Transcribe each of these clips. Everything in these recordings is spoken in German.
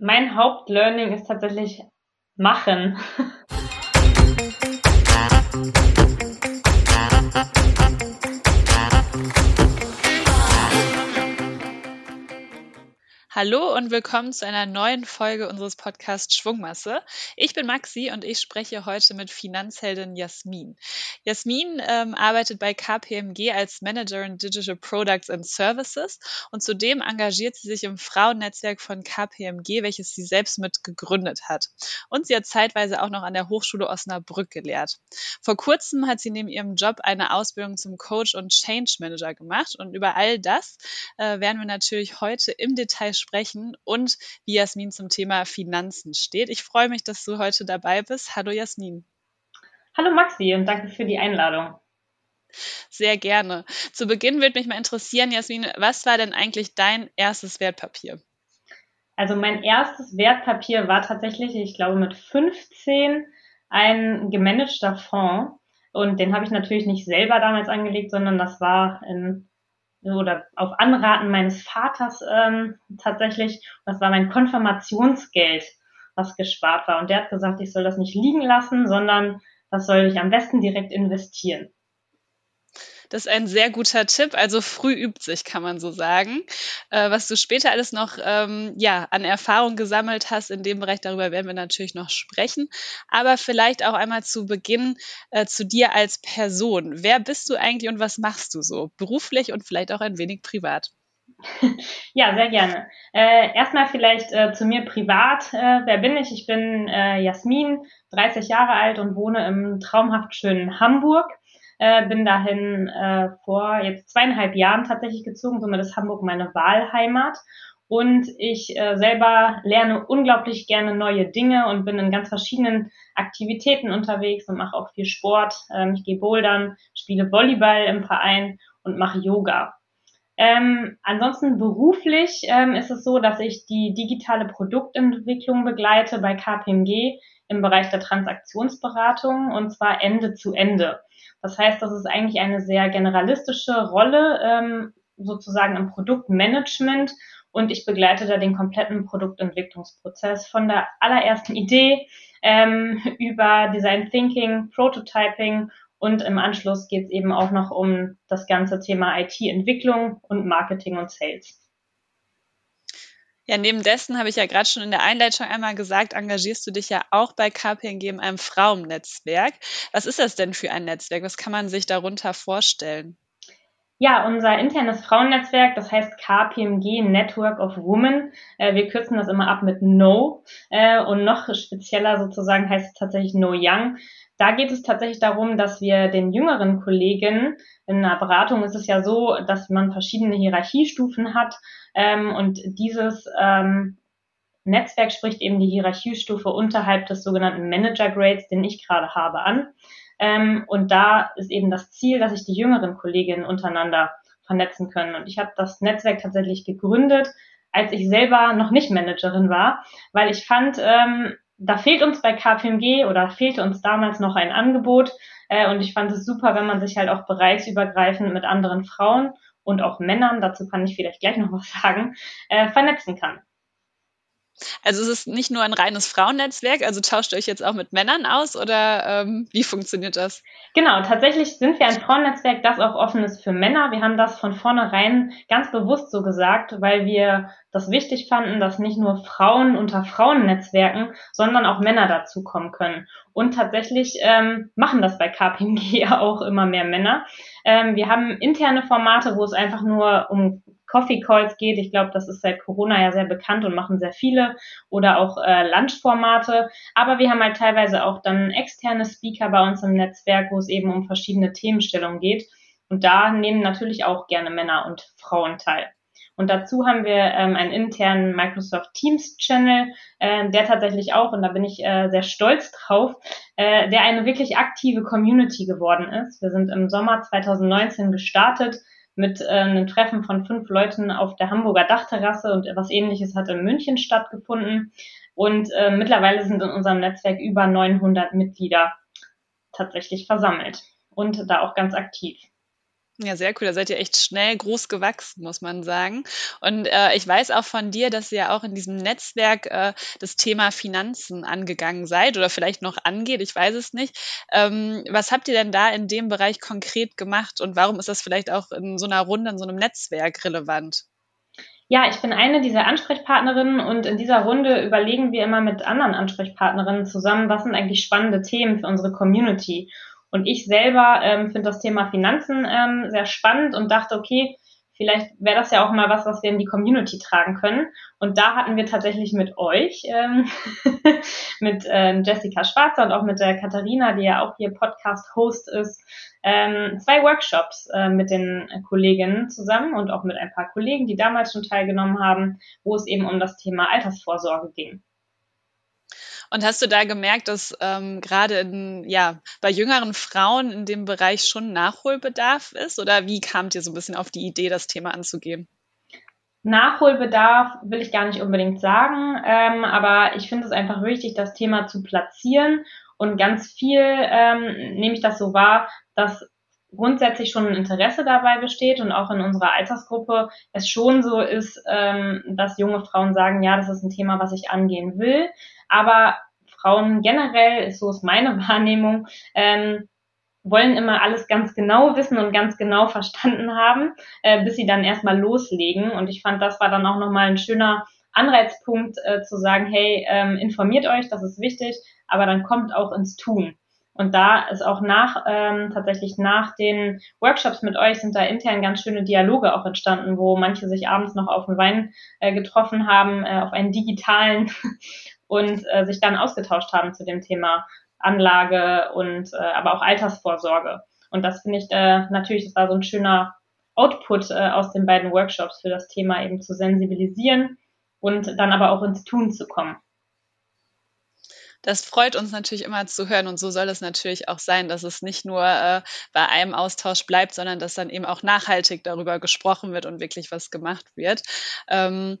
Mein Hauptlearning ist tatsächlich machen. Hallo und willkommen zu einer neuen Folge unseres Podcasts Schwungmasse. Ich bin Maxi und ich spreche heute mit Finanzheldin Jasmin. Jasmin ähm, arbeitet bei KPMG als Managerin Digital Products and Services und zudem engagiert sie sich im Frauennetzwerk von KPMG, welches sie selbst mit gegründet hat. Und sie hat zeitweise auch noch an der Hochschule Osnabrück gelehrt. Vor kurzem hat sie neben ihrem Job eine Ausbildung zum Coach und Change Manager gemacht und über all das äh, werden wir natürlich heute im Detail sprechen sprechen und wie Jasmin zum Thema Finanzen steht. Ich freue mich, dass du heute dabei bist. Hallo Jasmin. Hallo Maxi und danke für die Einladung. Sehr gerne. Zu Beginn würde mich mal interessieren, Jasmin, was war denn eigentlich dein erstes Wertpapier? Also mein erstes Wertpapier war tatsächlich, ich glaube, mit 15 ein gemanagter Fonds. Und den habe ich natürlich nicht selber damals angelegt, sondern das war in oder auf Anraten meines Vaters ähm, tatsächlich, das war mein Konfirmationsgeld, was gespart war. Und der hat gesagt, ich soll das nicht liegen lassen, sondern das soll ich am besten direkt investieren. Das ist ein sehr guter Tipp. Also früh übt sich, kann man so sagen. Äh, was du später alles noch ähm, ja, an Erfahrung gesammelt hast in dem Bereich, darüber werden wir natürlich noch sprechen. Aber vielleicht auch einmal zu Beginn äh, zu dir als Person. Wer bist du eigentlich und was machst du so? Beruflich und vielleicht auch ein wenig privat. Ja, sehr gerne. Äh, erstmal vielleicht äh, zu mir privat. Äh, wer bin ich? Ich bin äh, Jasmin, 30 Jahre alt und wohne im traumhaft schönen Hamburg. Äh, bin dahin äh, vor jetzt zweieinhalb Jahren tatsächlich gezogen, somit ist Hamburg meine Wahlheimat. Und ich äh, selber lerne unglaublich gerne neue Dinge und bin in ganz verschiedenen Aktivitäten unterwegs und mache auch viel Sport. Ähm, ich gehe bouldern, spiele Volleyball im Verein und mache Yoga. Ähm, ansonsten beruflich ähm, ist es so, dass ich die digitale Produktentwicklung begleite bei KPMG im Bereich der Transaktionsberatung und zwar Ende zu Ende. Das heißt, das ist eigentlich eine sehr generalistische Rolle ähm, sozusagen im Produktmanagement und ich begleite da den kompletten Produktentwicklungsprozess von der allerersten Idee ähm, über Design Thinking, Prototyping und im Anschluss geht es eben auch noch um das ganze Thema IT-Entwicklung und Marketing und Sales. Ja, neben dessen habe ich ja gerade schon in der Einleitung einmal gesagt, engagierst du dich ja auch bei KPMG in einem Frauennetzwerk. Was ist das denn für ein Netzwerk? Was kann man sich darunter vorstellen? Ja, unser internes Frauennetzwerk, das heißt KPMG Network of Women. Äh, wir kürzen das immer ab mit No. Äh, und noch spezieller sozusagen heißt es tatsächlich No Young. Da geht es tatsächlich darum, dass wir den jüngeren Kollegen, in einer Beratung ist es ja so, dass man verschiedene Hierarchiestufen hat ähm, und dieses ähm, Netzwerk spricht eben die Hierarchiestufe unterhalb des sogenannten Manager Grades, den ich gerade habe, an. Ähm, und da ist eben das Ziel, dass sich die jüngeren Kolleginnen untereinander vernetzen können. Und ich habe das Netzwerk tatsächlich gegründet, als ich selber noch nicht Managerin war, weil ich fand, ähm, da fehlt uns bei KPMG oder fehlte uns damals noch ein Angebot. Äh, und ich fand es super, wenn man sich halt auch bereichsübergreifend mit anderen Frauen und auch Männern, dazu kann ich vielleicht gleich noch was sagen, äh, vernetzen kann. Also es ist nicht nur ein reines Frauennetzwerk, also tauscht ihr euch jetzt auch mit Männern aus oder ähm, wie funktioniert das? Genau, tatsächlich sind wir ein Frauennetzwerk, das auch offen ist für Männer. Wir haben das von vornherein ganz bewusst so gesagt, weil wir das wichtig fanden, dass nicht nur Frauen unter Frauennetzwerken, sondern auch Männer dazukommen können. Und tatsächlich ähm, machen das bei KPMG auch immer mehr Männer. Ähm, wir haben interne Formate, wo es einfach nur um Coffee Calls geht. Ich glaube, das ist seit Corona ja sehr bekannt und machen sehr viele oder auch äh, Lunchformate. Aber wir haben halt teilweise auch dann externe Speaker bei uns im Netzwerk, wo es eben um verschiedene Themenstellungen geht. Und da nehmen natürlich auch gerne Männer und Frauen teil. Und dazu haben wir ähm, einen internen Microsoft Teams Channel, äh, der tatsächlich auch, und da bin ich äh, sehr stolz drauf, äh, der eine wirklich aktive Community geworden ist. Wir sind im Sommer 2019 gestartet mit äh, einem Treffen von fünf Leuten auf der Hamburger Dachterrasse und etwas ähnliches hat in München stattgefunden. Und äh, mittlerweile sind in unserem Netzwerk über 900 Mitglieder tatsächlich versammelt und da auch ganz aktiv. Ja, sehr cool. Da seid ihr echt schnell groß gewachsen, muss man sagen. Und äh, ich weiß auch von dir, dass ihr auch in diesem Netzwerk äh, das Thema Finanzen angegangen seid oder vielleicht noch angeht. Ich weiß es nicht. Ähm, was habt ihr denn da in dem Bereich konkret gemacht und warum ist das vielleicht auch in so einer Runde, in so einem Netzwerk relevant? Ja, ich bin eine dieser Ansprechpartnerinnen und in dieser Runde überlegen wir immer mit anderen Ansprechpartnerinnen zusammen, was sind eigentlich spannende Themen für unsere Community. Und ich selber ähm, finde das Thema Finanzen ähm, sehr spannend und dachte, okay, vielleicht wäre das ja auch mal was, was wir in die Community tragen können. Und da hatten wir tatsächlich mit euch, ähm, mit äh, Jessica Schwarzer und auch mit der Katharina, die ja auch hier Podcast-Host ist, ähm, zwei Workshops äh, mit den Kolleginnen zusammen und auch mit ein paar Kollegen, die damals schon teilgenommen haben, wo es eben um das Thema Altersvorsorge ging. Und hast du da gemerkt, dass ähm, gerade in, ja, bei jüngeren Frauen in dem Bereich schon Nachholbedarf ist? Oder wie kamt ihr so ein bisschen auf die Idee, das Thema anzugehen? Nachholbedarf will ich gar nicht unbedingt sagen, ähm, aber ich finde es einfach wichtig, das Thema zu platzieren. Und ganz viel ähm, nehme ich das so wahr, dass grundsätzlich schon ein Interesse dabei besteht und auch in unserer Altersgruppe es schon so ist, ähm, dass junge Frauen sagen, ja, das ist ein Thema, was ich angehen will. Aber Frauen generell, so ist meine Wahrnehmung, ähm, wollen immer alles ganz genau wissen und ganz genau verstanden haben, äh, bis sie dann erstmal loslegen. Und ich fand, das war dann auch nochmal ein schöner Anreizpunkt äh, zu sagen, hey, ähm, informiert euch, das ist wichtig, aber dann kommt auch ins Tun. Und da ist auch nach, ähm, tatsächlich nach den Workshops mit euch sind da intern ganz schöne Dialoge auch entstanden, wo manche sich abends noch auf den Wein äh, getroffen haben, äh, auf einen digitalen und äh, sich dann ausgetauscht haben zu dem Thema Anlage und äh, aber auch Altersvorsorge. Und das finde ich äh, natürlich, das war so ein schöner Output äh, aus den beiden Workshops für das Thema eben zu sensibilisieren und dann aber auch ins Tun zu kommen. Das freut uns natürlich immer zu hören und so soll es natürlich auch sein, dass es nicht nur äh, bei einem Austausch bleibt, sondern dass dann eben auch nachhaltig darüber gesprochen wird und wirklich was gemacht wird. Ähm,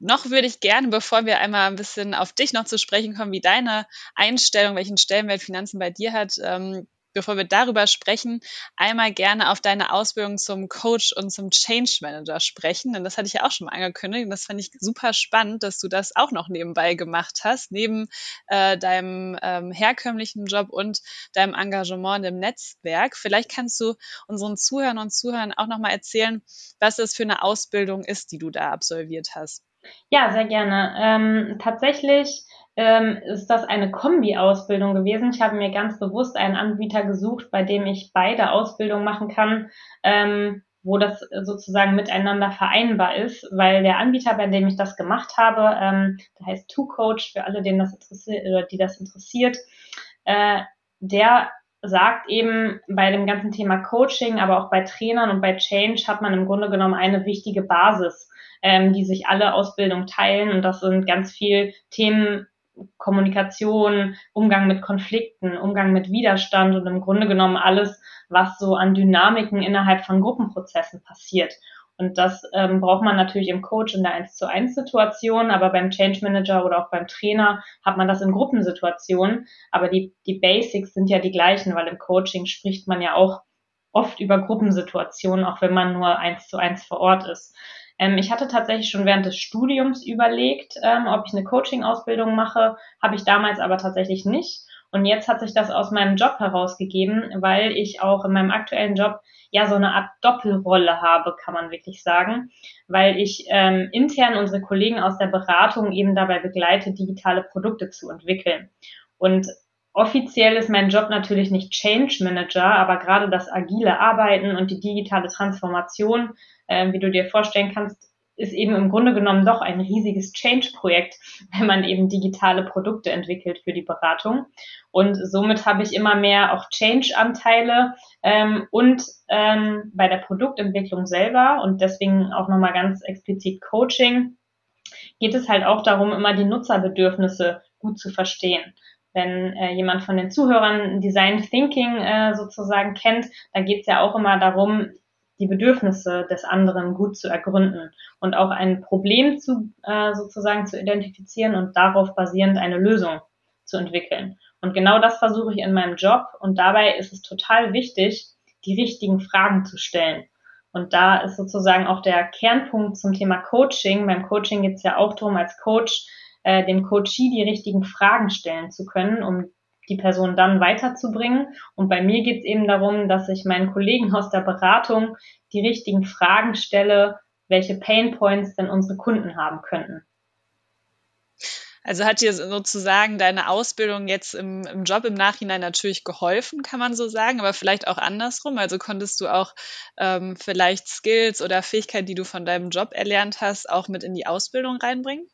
noch würde ich gerne, bevor wir einmal ein bisschen auf dich noch zu sprechen kommen, wie deine Einstellung, welchen Stellenwert Finanzen bei dir hat, ähm, bevor wir darüber sprechen, einmal gerne auf deine Ausbildung zum Coach und zum Change Manager sprechen. Denn das hatte ich ja auch schon mal angekündigt. Und das fand ich super spannend, dass du das auch noch nebenbei gemacht hast, neben äh, deinem ähm, herkömmlichen Job und deinem Engagement im Netzwerk. Vielleicht kannst du unseren Zuhörern und Zuhörern auch noch mal erzählen, was das für eine Ausbildung ist, die du da absolviert hast. Ja, sehr gerne. Ähm, tatsächlich ähm, ist das eine Kombi-Ausbildung gewesen. Ich habe mir ganz bewusst einen Anbieter gesucht, bei dem ich beide Ausbildungen machen kann, ähm, wo das sozusagen miteinander vereinbar ist, weil der Anbieter, bei dem ich das gemacht habe, ähm, der heißt Two Coach für alle, denen das interessiert oder die das interessiert, äh, der sagt eben bei dem ganzen Thema Coaching, aber auch bei Trainern und bei Change hat man im Grunde genommen eine wichtige Basis, ähm, die sich alle Ausbildung teilen und das sind ganz viel Themen Kommunikation, Umgang mit Konflikten, Umgang mit Widerstand und im Grunde genommen alles, was so an Dynamiken innerhalb von Gruppenprozessen passiert. Und das ähm, braucht man natürlich im Coach in der 1 zu 1 Situation, aber beim Change Manager oder auch beim Trainer hat man das in Gruppensituationen. Aber die, die Basics sind ja die gleichen, weil im Coaching spricht man ja auch oft über Gruppensituationen, auch wenn man nur 1 zu 1 vor Ort ist. Ähm, ich hatte tatsächlich schon während des Studiums überlegt, ähm, ob ich eine Coaching-Ausbildung mache, habe ich damals aber tatsächlich nicht. Und jetzt hat sich das aus meinem Job herausgegeben, weil ich auch in meinem aktuellen Job ja so eine Art Doppelrolle habe, kann man wirklich sagen, weil ich ähm, intern unsere Kollegen aus der Beratung eben dabei begleite, digitale Produkte zu entwickeln. Und offiziell ist mein Job natürlich nicht Change Manager, aber gerade das agile Arbeiten und die digitale Transformation äh, wie du dir vorstellen kannst, ist eben im Grunde genommen doch ein riesiges Change-Projekt, wenn man eben digitale Produkte entwickelt für die Beratung. Und somit habe ich immer mehr auch Change-Anteile ähm, und ähm, bei der Produktentwicklung selber. Und deswegen auch nochmal ganz explizit Coaching. Geht es halt auch darum, immer die Nutzerbedürfnisse gut zu verstehen. Wenn äh, jemand von den Zuhörern Design Thinking äh, sozusagen kennt, da geht es ja auch immer darum, die Bedürfnisse des anderen gut zu ergründen und auch ein Problem zu äh, sozusagen zu identifizieren und darauf basierend eine Lösung zu entwickeln. Und genau das versuche ich in meinem Job und dabei ist es total wichtig, die richtigen Fragen zu stellen. Und da ist sozusagen auch der Kernpunkt zum Thema Coaching. Beim Coaching geht es ja auch darum, als Coach äh, dem Coachee die richtigen Fragen stellen zu können, um die Person dann weiterzubringen. Und bei mir geht es eben darum, dass ich meinen Kollegen aus der Beratung die richtigen Fragen stelle, welche Pain Points denn unsere Kunden haben könnten. Also hat dir sozusagen deine Ausbildung jetzt im, im, Job im Nachhinein natürlich geholfen, kann man so sagen, aber vielleicht auch andersrum. Also konntest du auch ähm, vielleicht Skills oder Fähigkeiten, die du von deinem Job erlernt hast, auch mit in die Ausbildung reinbringen?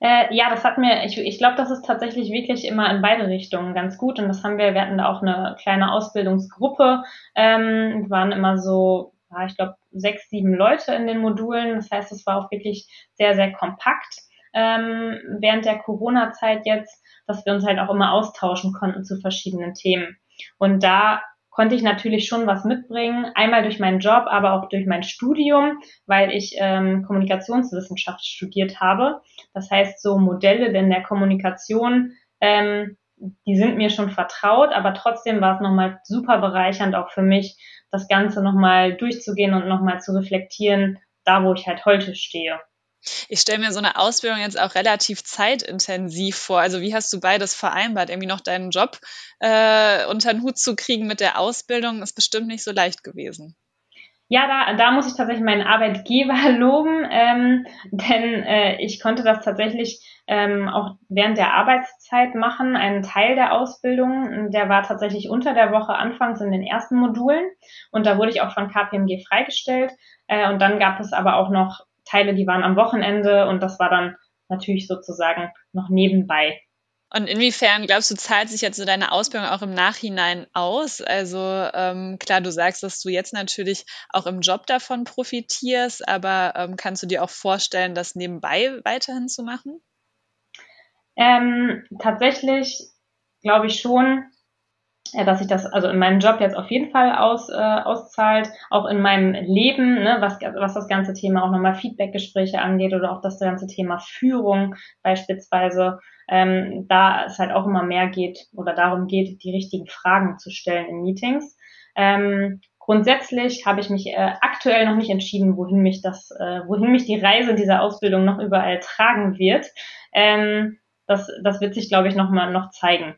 Äh, ja, das hat mir, ich, ich glaube, das ist tatsächlich wirklich immer in beide Richtungen ganz gut. Und das haben wir, wir hatten da auch eine kleine Ausbildungsgruppe, ähm, waren immer so, ja, ich glaube, sechs, sieben Leute in den Modulen. Das heißt, es war auch wirklich sehr, sehr kompakt ähm, während der Corona-Zeit jetzt, dass wir uns halt auch immer austauschen konnten zu verschiedenen Themen. Und da konnte ich natürlich schon was mitbringen, einmal durch meinen Job, aber auch durch mein Studium, weil ich ähm, Kommunikationswissenschaft studiert habe. Das heißt, so Modelle in der Kommunikation, ähm, die sind mir schon vertraut, aber trotzdem war es nochmal super bereichernd auch für mich, das Ganze nochmal durchzugehen und nochmal zu reflektieren, da wo ich halt heute stehe. Ich stelle mir so eine Ausbildung jetzt auch relativ zeitintensiv vor. Also wie hast du beides vereinbart? Irgendwie noch deinen Job äh, unter den Hut zu kriegen mit der Ausbildung ist bestimmt nicht so leicht gewesen. Ja, da, da muss ich tatsächlich meinen Arbeitgeber loben, ähm, denn äh, ich konnte das tatsächlich ähm, auch während der Arbeitszeit machen. Ein Teil der Ausbildung, der war tatsächlich unter der Woche anfangs in den ersten Modulen und da wurde ich auch von KPMG freigestellt. Äh, und dann gab es aber auch noch Teile, die waren am Wochenende und das war dann natürlich sozusagen noch nebenbei. Und inwiefern glaubst du, zahlt sich jetzt so deine Ausbildung auch im Nachhinein aus? Also ähm, klar, du sagst, dass du jetzt natürlich auch im Job davon profitierst, aber ähm, kannst du dir auch vorstellen, das nebenbei weiterhin zu machen? Ähm, tatsächlich glaube ich schon, ja, dass sich das also in meinem Job jetzt auf jeden Fall aus, äh, auszahlt, auch in meinem Leben, ne, was, was das ganze Thema auch nochmal Feedbackgespräche angeht oder auch das ganze Thema Führung beispielsweise, ähm, da es halt auch immer mehr geht oder darum geht, die richtigen Fragen zu stellen in Meetings. Ähm, grundsätzlich habe ich mich äh, aktuell noch nicht entschieden, wohin mich das, äh, wohin mich die Reise dieser Ausbildung noch überall tragen wird. Ähm, das, das wird sich, glaube ich, noch mal noch zeigen.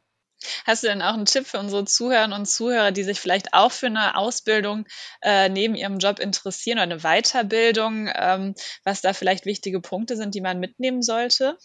Hast du denn auch einen Tipp für unsere Zuhörerinnen und Zuhörer, die sich vielleicht auch für eine Ausbildung äh, neben ihrem Job interessieren oder eine Weiterbildung, ähm, was da vielleicht wichtige Punkte sind, die man mitnehmen sollte?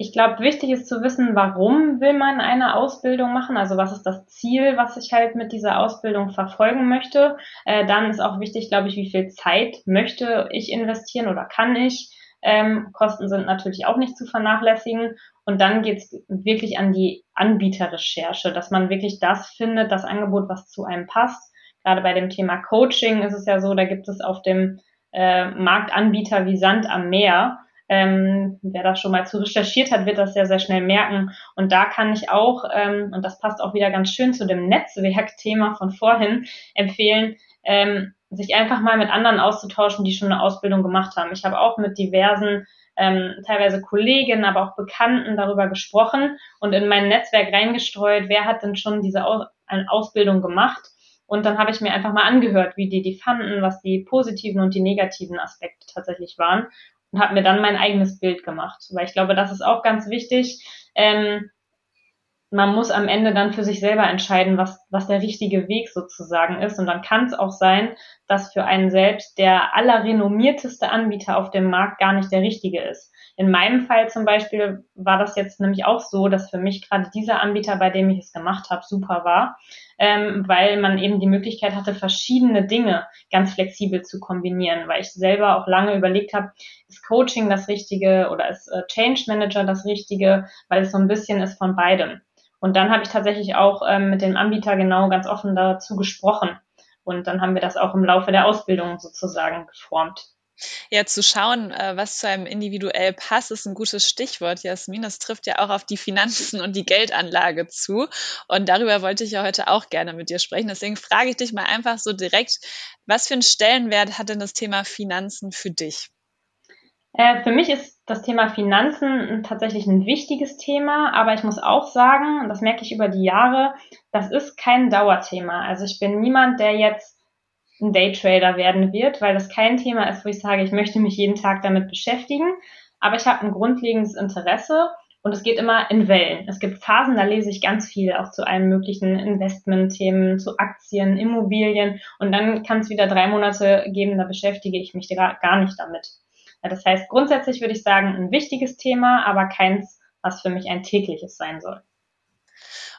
Ich glaube, wichtig ist zu wissen, warum will man eine Ausbildung machen, also was ist das Ziel, was ich halt mit dieser Ausbildung verfolgen möchte. Äh, dann ist auch wichtig, glaube ich, wie viel Zeit möchte ich investieren oder kann ich. Ähm, Kosten sind natürlich auch nicht zu vernachlässigen. Und dann geht's wirklich an die Anbieterrecherche, dass man wirklich das findet, das Angebot, was zu einem passt. Gerade bei dem Thema Coaching ist es ja so, da gibt es auf dem äh, Markt Anbieter wie Sand am Meer. Ähm, wer das schon mal zu recherchiert hat, wird das sehr, sehr schnell merken. Und da kann ich auch, ähm, und das passt auch wieder ganz schön zu dem Netzwerkthema von vorhin, empfehlen, ähm, sich einfach mal mit anderen auszutauschen, die schon eine Ausbildung gemacht haben. Ich habe auch mit diversen, ähm, teilweise Kolleginnen, aber auch Bekannten darüber gesprochen und in mein Netzwerk reingestreut, wer hat denn schon diese Ausbildung gemacht. Und dann habe ich mir einfach mal angehört, wie die die fanden, was die positiven und die negativen Aspekte tatsächlich waren und habe mir dann mein eigenes Bild gemacht. Weil ich glaube, das ist auch ganz wichtig. Ähm, man muss am Ende dann für sich selber entscheiden, was, was der richtige Weg sozusagen ist. Und dann kann es auch sein, dass für einen selbst der allerrenommierteste Anbieter auf dem Markt gar nicht der richtige ist. In meinem Fall zum Beispiel war das jetzt nämlich auch so, dass für mich gerade dieser Anbieter, bei dem ich es gemacht habe, super war, ähm, weil man eben die Möglichkeit hatte, verschiedene Dinge ganz flexibel zu kombinieren, weil ich selber auch lange überlegt habe, ist Coaching das Richtige oder ist äh, Change Manager das Richtige, weil es so ein bisschen ist von beidem. Und dann habe ich tatsächlich auch ähm, mit dem Anbieter genau ganz offen dazu gesprochen. Und dann haben wir das auch im Laufe der Ausbildung sozusagen geformt. Ja, zu schauen, äh, was zu einem individuell passt, ist ein gutes Stichwort, Jasmin. Das trifft ja auch auf die Finanzen und die Geldanlage zu. Und darüber wollte ich ja heute auch gerne mit dir sprechen. Deswegen frage ich dich mal einfach so direkt, was für einen Stellenwert hat denn das Thema Finanzen für dich? Äh, für mich ist das Thema Finanzen tatsächlich ein wichtiges Thema, aber ich muss auch sagen, und das merke ich über die Jahre, das ist kein Dauerthema. Also ich bin niemand, der jetzt ein Daytrader werden wird, weil das kein Thema ist, wo ich sage, ich möchte mich jeden Tag damit beschäftigen. Aber ich habe ein grundlegendes Interesse und es geht immer in Wellen. Es gibt Phasen, da lese ich ganz viel auch zu allen möglichen Investmentthemen, zu Aktien, Immobilien und dann kann es wieder drei Monate geben, da beschäftige ich mich gar nicht damit. Das heißt, grundsätzlich würde ich sagen, ein wichtiges Thema, aber keins, was für mich ein tägliches sein soll.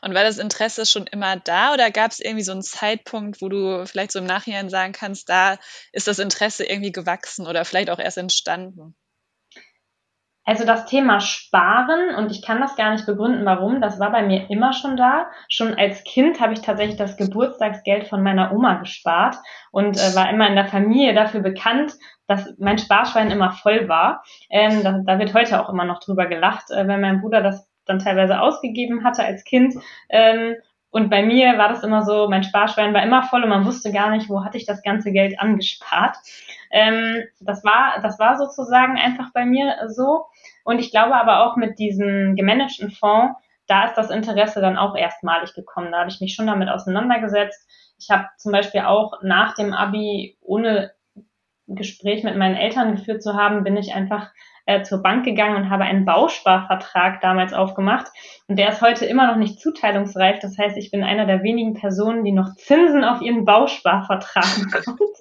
Und war das Interesse schon immer da oder gab es irgendwie so einen Zeitpunkt, wo du vielleicht so im Nachhinein sagen kannst, da ist das Interesse irgendwie gewachsen oder vielleicht auch erst entstanden? Also das Thema Sparen, und ich kann das gar nicht begründen, warum, das war bei mir immer schon da. Schon als Kind habe ich tatsächlich das Geburtstagsgeld von meiner Oma gespart und äh, war immer in der Familie dafür bekannt, dass mein Sparschwein immer voll war. Ähm, da, da, wird heute auch immer noch drüber gelacht, äh, wenn mein Bruder das dann teilweise ausgegeben hatte als Kind. Ähm, und bei mir war das immer so, mein Sparschwein war immer voll und man wusste gar nicht, wo hatte ich das ganze Geld angespart. Ähm, das war, das war sozusagen einfach bei mir so. Und ich glaube aber auch mit diesem gemanagten Fonds, da ist das Interesse dann auch erstmalig gekommen. Da habe ich mich schon damit auseinandergesetzt. Ich habe zum Beispiel auch nach dem Abi, ohne Gespräch mit meinen Eltern geführt zu haben, bin ich einfach äh, zur Bank gegangen und habe einen Bausparvertrag damals aufgemacht. Und der ist heute immer noch nicht zuteilungsreif. Das heißt, ich bin einer der wenigen Personen, die noch Zinsen auf ihren Bausparvertrag bekommt.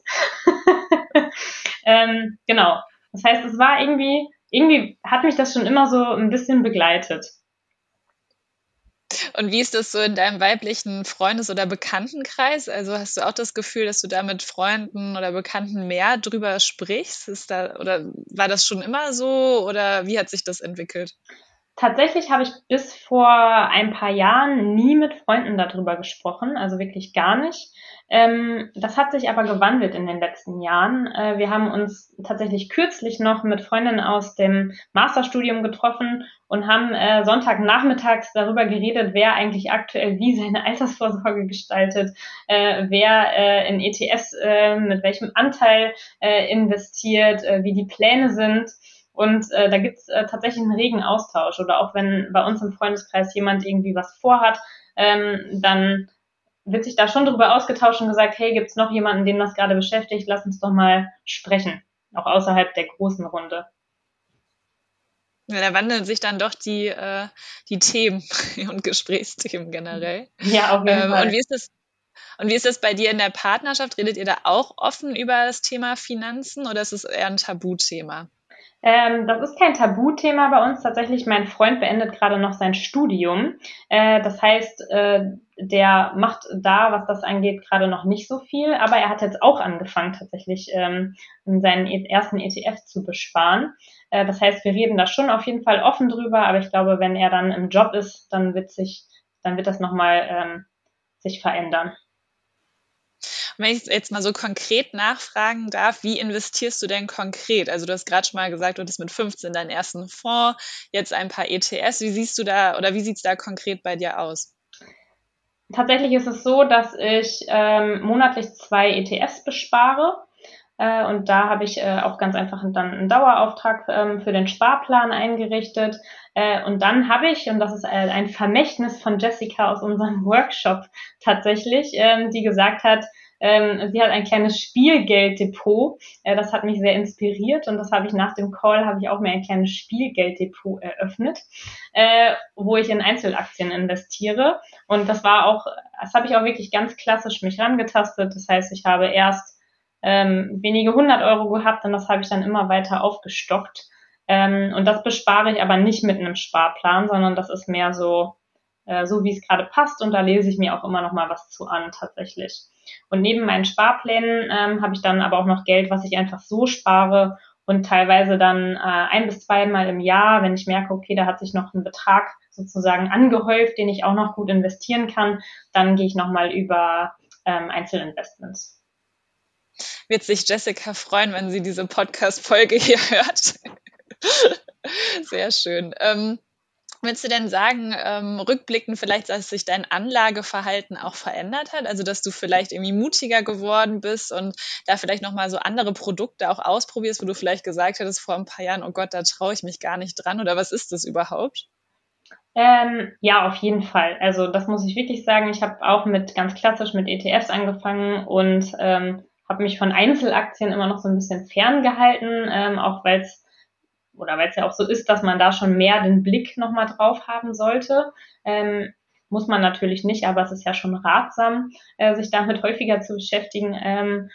ähm, genau. Das heißt, es war irgendwie, irgendwie hat mich das schon immer so ein bisschen begleitet. Und wie ist das so in deinem weiblichen Freundes- oder Bekanntenkreis? Also hast du auch das Gefühl, dass du da mit Freunden oder Bekannten mehr drüber sprichst? Ist da, oder war das schon immer so oder wie hat sich das entwickelt? Tatsächlich habe ich bis vor ein paar Jahren nie mit Freunden darüber gesprochen, also wirklich gar nicht. Ähm, das hat sich aber gewandelt in den letzten Jahren. Äh, wir haben uns tatsächlich kürzlich noch mit Freundinnen aus dem Masterstudium getroffen und haben äh, Sonntagnachmittags darüber geredet, wer eigentlich aktuell wie seine Altersvorsorge gestaltet, äh, wer äh, in ETS äh, mit welchem Anteil äh, investiert, wie die Pläne sind. Und äh, da gibt's äh, tatsächlich einen regen Austausch. Oder auch wenn bei uns im Freundeskreis jemand irgendwie was vorhat, ähm, dann wird sich da schon darüber ausgetauscht und gesagt, hey, gibt's noch jemanden, den das gerade beschäftigt? Lass uns doch mal sprechen. Auch außerhalb der großen Runde. Ja, da wandeln sich dann doch die, äh, die Themen und Gesprächsthemen generell. Ja, auf jeden ähm, Fall. Und wie ist das, und wie ist das bei dir in der Partnerschaft? Redet ihr da auch offen über das Thema Finanzen oder ist es eher ein Tabuthema? Ähm, das ist kein Tabuthema bei uns. Tatsächlich, mein Freund beendet gerade noch sein Studium. Äh, das heißt, äh, der macht da, was das angeht, gerade noch nicht so viel. Aber er hat jetzt auch angefangen, tatsächlich ähm, seinen e-, ersten ETF zu besparen. Äh, das heißt, wir reden da schon auf jeden Fall offen drüber. Aber ich glaube, wenn er dann im Job ist, dann wird sich, dann wird das nochmal ähm, sich verändern. Wenn ich jetzt mal so konkret nachfragen darf, wie investierst du denn konkret? Also du hast gerade schon mal gesagt, du hattest mit 15 deinen ersten Fonds, jetzt ein paar ETS. Wie siehst du da oder wie sieht es da konkret bei dir aus? Tatsächlich ist es so, dass ich ähm, monatlich zwei ETFs bespare. Äh, und da habe ich äh, auch ganz einfach dann einen Dauerauftrag ähm, für den Sparplan eingerichtet. Äh, und dann habe ich, und das ist äh, ein Vermächtnis von Jessica aus unserem Workshop tatsächlich, ähm, die gesagt hat, ähm, sie hat ein kleines Spielgelddepot. Äh, das hat mich sehr inspiriert und das habe ich nach dem Call habe ich auch mir ein kleines Spielgelddepot eröffnet, äh, wo ich in Einzelaktien investiere. Und das war auch, das habe ich auch wirklich ganz klassisch mich rangetastet. Das heißt, ich habe erst ähm, wenige hundert Euro gehabt und das habe ich dann immer weiter aufgestockt. Ähm, und das bespare ich aber nicht mit einem Sparplan, sondern das ist mehr so, äh, so wie es gerade passt und da lese ich mir auch immer noch mal was zu an tatsächlich. Und neben meinen Sparplänen ähm, habe ich dann aber auch noch Geld, was ich einfach so spare und teilweise dann äh, ein bis zweimal im Jahr, wenn ich merke, okay, da hat sich noch ein Betrag sozusagen angehäuft, den ich auch noch gut investieren kann, dann gehe ich nochmal über ähm, Einzelinvestments. Wird sich Jessica freuen, wenn sie diese Podcast-Folge hier hört. Sehr schön. Ähm, Willst du denn sagen, ähm, rückblickend vielleicht, dass sich dein Anlageverhalten auch verändert hat? Also, dass du vielleicht irgendwie mutiger geworden bist und da vielleicht nochmal so andere Produkte auch ausprobierst, wo du vielleicht gesagt hättest vor ein paar Jahren, oh Gott, da traue ich mich gar nicht dran oder was ist das überhaupt? Ähm, ja, auf jeden Fall. Also das muss ich wirklich sagen. Ich habe auch mit ganz klassisch mit ETFs angefangen und ähm, habe mich von Einzelaktien immer noch so ein bisschen ferngehalten, ähm, auch weil es oder weil es ja auch so ist, dass man da schon mehr den Blick nochmal drauf haben sollte. Ähm, muss man natürlich nicht, aber es ist ja schon ratsam, äh, sich damit häufiger zu beschäftigen. Ähm,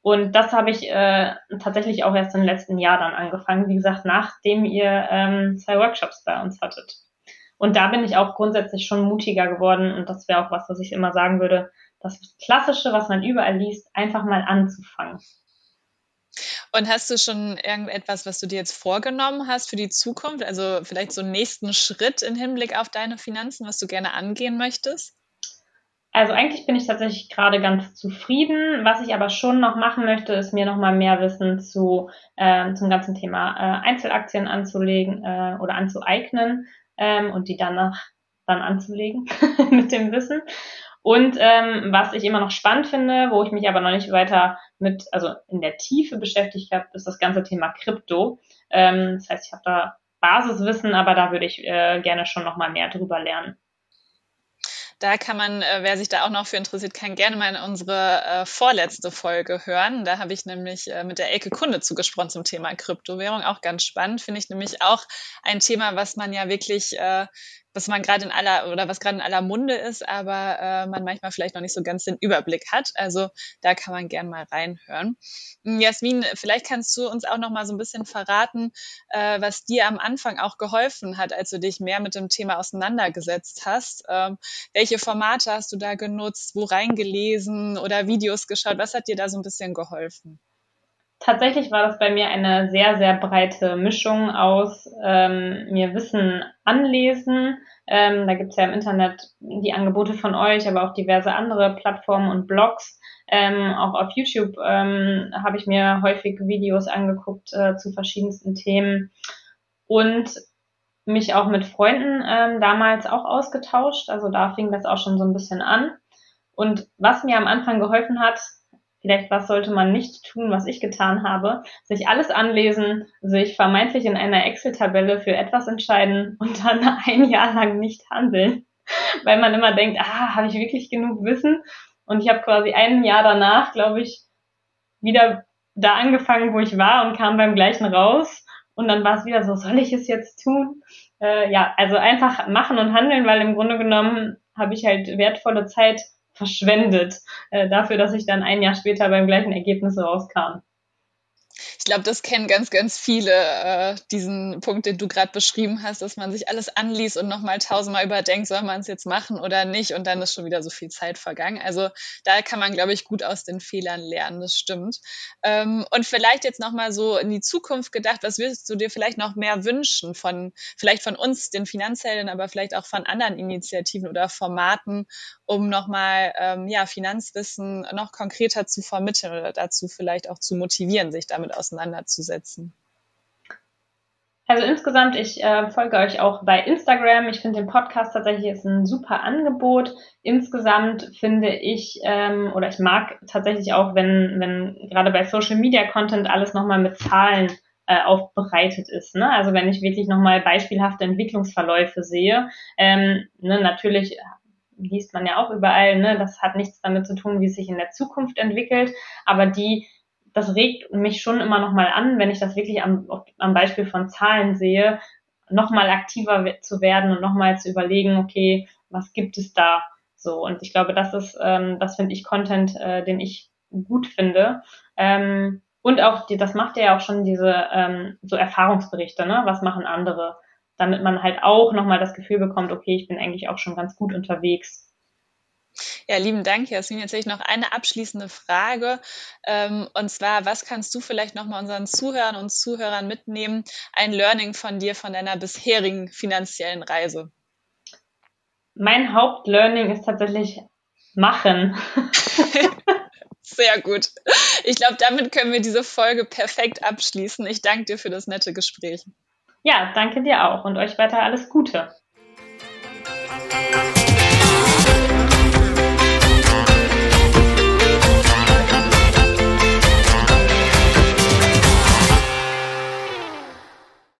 und das habe ich äh, tatsächlich auch erst im letzten Jahr dann angefangen, wie gesagt, nachdem ihr ähm, zwei Workshops bei uns hattet. Und da bin ich auch grundsätzlich schon mutiger geworden und das wäre auch was, was ich immer sagen würde, das Klassische, was man überall liest, einfach mal anzufangen. Und hast du schon irgendetwas, was du dir jetzt vorgenommen hast für die Zukunft? Also vielleicht so einen nächsten Schritt im Hinblick auf deine Finanzen, was du gerne angehen möchtest? Also eigentlich bin ich tatsächlich gerade ganz zufrieden. Was ich aber schon noch machen möchte, ist mir noch mal mehr Wissen zu äh, zum ganzen Thema äh, Einzelaktien anzulegen äh, oder anzueignen ähm, und die danach dann anzulegen mit dem Wissen. Und ähm, was ich immer noch spannend finde, wo ich mich aber noch nicht weiter mit, also in der Tiefe beschäftigt habe, ist das ganze Thema Krypto. Ähm, das heißt, ich habe da Basiswissen, aber da würde ich äh, gerne schon noch mal mehr drüber lernen. Da kann man, äh, wer sich da auch noch für interessiert, kann gerne mal in unsere äh, vorletzte Folge hören. Da habe ich nämlich äh, mit der Elke Kunde zugesprochen zum Thema Kryptowährung. Auch ganz spannend, finde ich nämlich auch ein Thema, was man ja wirklich äh, was man gerade in aller oder was gerade in aller Munde ist, aber äh, man manchmal vielleicht noch nicht so ganz den Überblick hat. Also da kann man gern mal reinhören. Hm, Jasmin, vielleicht kannst du uns auch noch mal so ein bisschen verraten, äh, was dir am Anfang auch geholfen hat, als du dich mehr mit dem Thema auseinandergesetzt hast. Ähm, welche Formate hast du da genutzt, wo reingelesen oder Videos geschaut? Was hat dir da so ein bisschen geholfen? Tatsächlich war das bei mir eine sehr, sehr breite Mischung aus ähm, mir Wissen anlesen. Ähm, da gibt's ja im Internet die Angebote von euch, aber auch diverse andere Plattformen und Blogs. Ähm, auch auf YouTube ähm, habe ich mir häufig Videos angeguckt äh, zu verschiedensten Themen und mich auch mit Freunden ähm, damals auch ausgetauscht. Also da fing das auch schon so ein bisschen an. Und was mir am Anfang geholfen hat, vielleicht was sollte man nicht tun, was ich getan habe, sich alles anlesen, sich vermeintlich in einer Excel-Tabelle für etwas entscheiden und dann ein Jahr lang nicht handeln, weil man immer denkt, ah, habe ich wirklich genug Wissen? Und ich habe quasi ein Jahr danach, glaube ich, wieder da angefangen, wo ich war und kam beim gleichen raus. Und dann war es wieder so, soll ich es jetzt tun? Äh, ja, also einfach machen und handeln, weil im Grunde genommen habe ich halt wertvolle Zeit verschwendet, äh, dafür, dass ich dann ein Jahr später beim gleichen Ergebnis rauskam. Ich glaube, das kennen ganz, ganz viele, äh, diesen Punkt, den du gerade beschrieben hast, dass man sich alles anliest und nochmal tausendmal überdenkt, soll man es jetzt machen oder nicht und dann ist schon wieder so viel Zeit vergangen. Also da kann man, glaube ich, gut aus den Fehlern lernen, das stimmt. Ähm, und vielleicht jetzt nochmal so in die Zukunft gedacht, was würdest du dir vielleicht noch mehr wünschen von, vielleicht von uns, den Finanzhelden, aber vielleicht auch von anderen Initiativen oder Formaten, um nochmal, ähm, ja, Finanzwissen noch konkreter zu vermitteln oder dazu vielleicht auch zu motivieren, sich damit auseinanderzusetzen? Also insgesamt, ich äh, folge euch auch bei Instagram. Ich finde den Podcast tatsächlich ist ein super Angebot. Insgesamt finde ich ähm, oder ich mag tatsächlich auch, wenn wenn gerade bei Social Media Content alles nochmal mit Zahlen äh, aufbereitet ist. Ne? Also wenn ich wirklich nochmal beispielhafte Entwicklungsverläufe sehe, ähm, ne, natürlich liest man ja auch überall, ne, das hat nichts damit zu tun, wie es sich in der Zukunft entwickelt, aber die das regt mich schon immer noch mal an, wenn ich das wirklich am, am Beispiel von Zahlen sehe, noch mal aktiver zu werden und noch mal zu überlegen, okay, was gibt es da so? Und ich glaube, das ist, ähm, das finde ich Content, äh, den ich gut finde. Ähm, und auch, die, das macht ja auch schon diese ähm, so Erfahrungsberichte, ne? Was machen andere? Damit man halt auch noch mal das Gefühl bekommt, okay, ich bin eigentlich auch schon ganz gut unterwegs ja, lieben Dank, Jasmin. Jetzt habe ich noch eine abschließende Frage. Ähm, und zwar, was kannst du vielleicht nochmal unseren Zuhörern und Zuhörern mitnehmen? Ein Learning von dir, von deiner bisherigen finanziellen Reise? Mein Hauptlearning ist tatsächlich machen. Sehr gut. Ich glaube, damit können wir diese Folge perfekt abschließen. Ich danke dir für das nette Gespräch. Ja, danke dir auch und euch weiter alles Gute.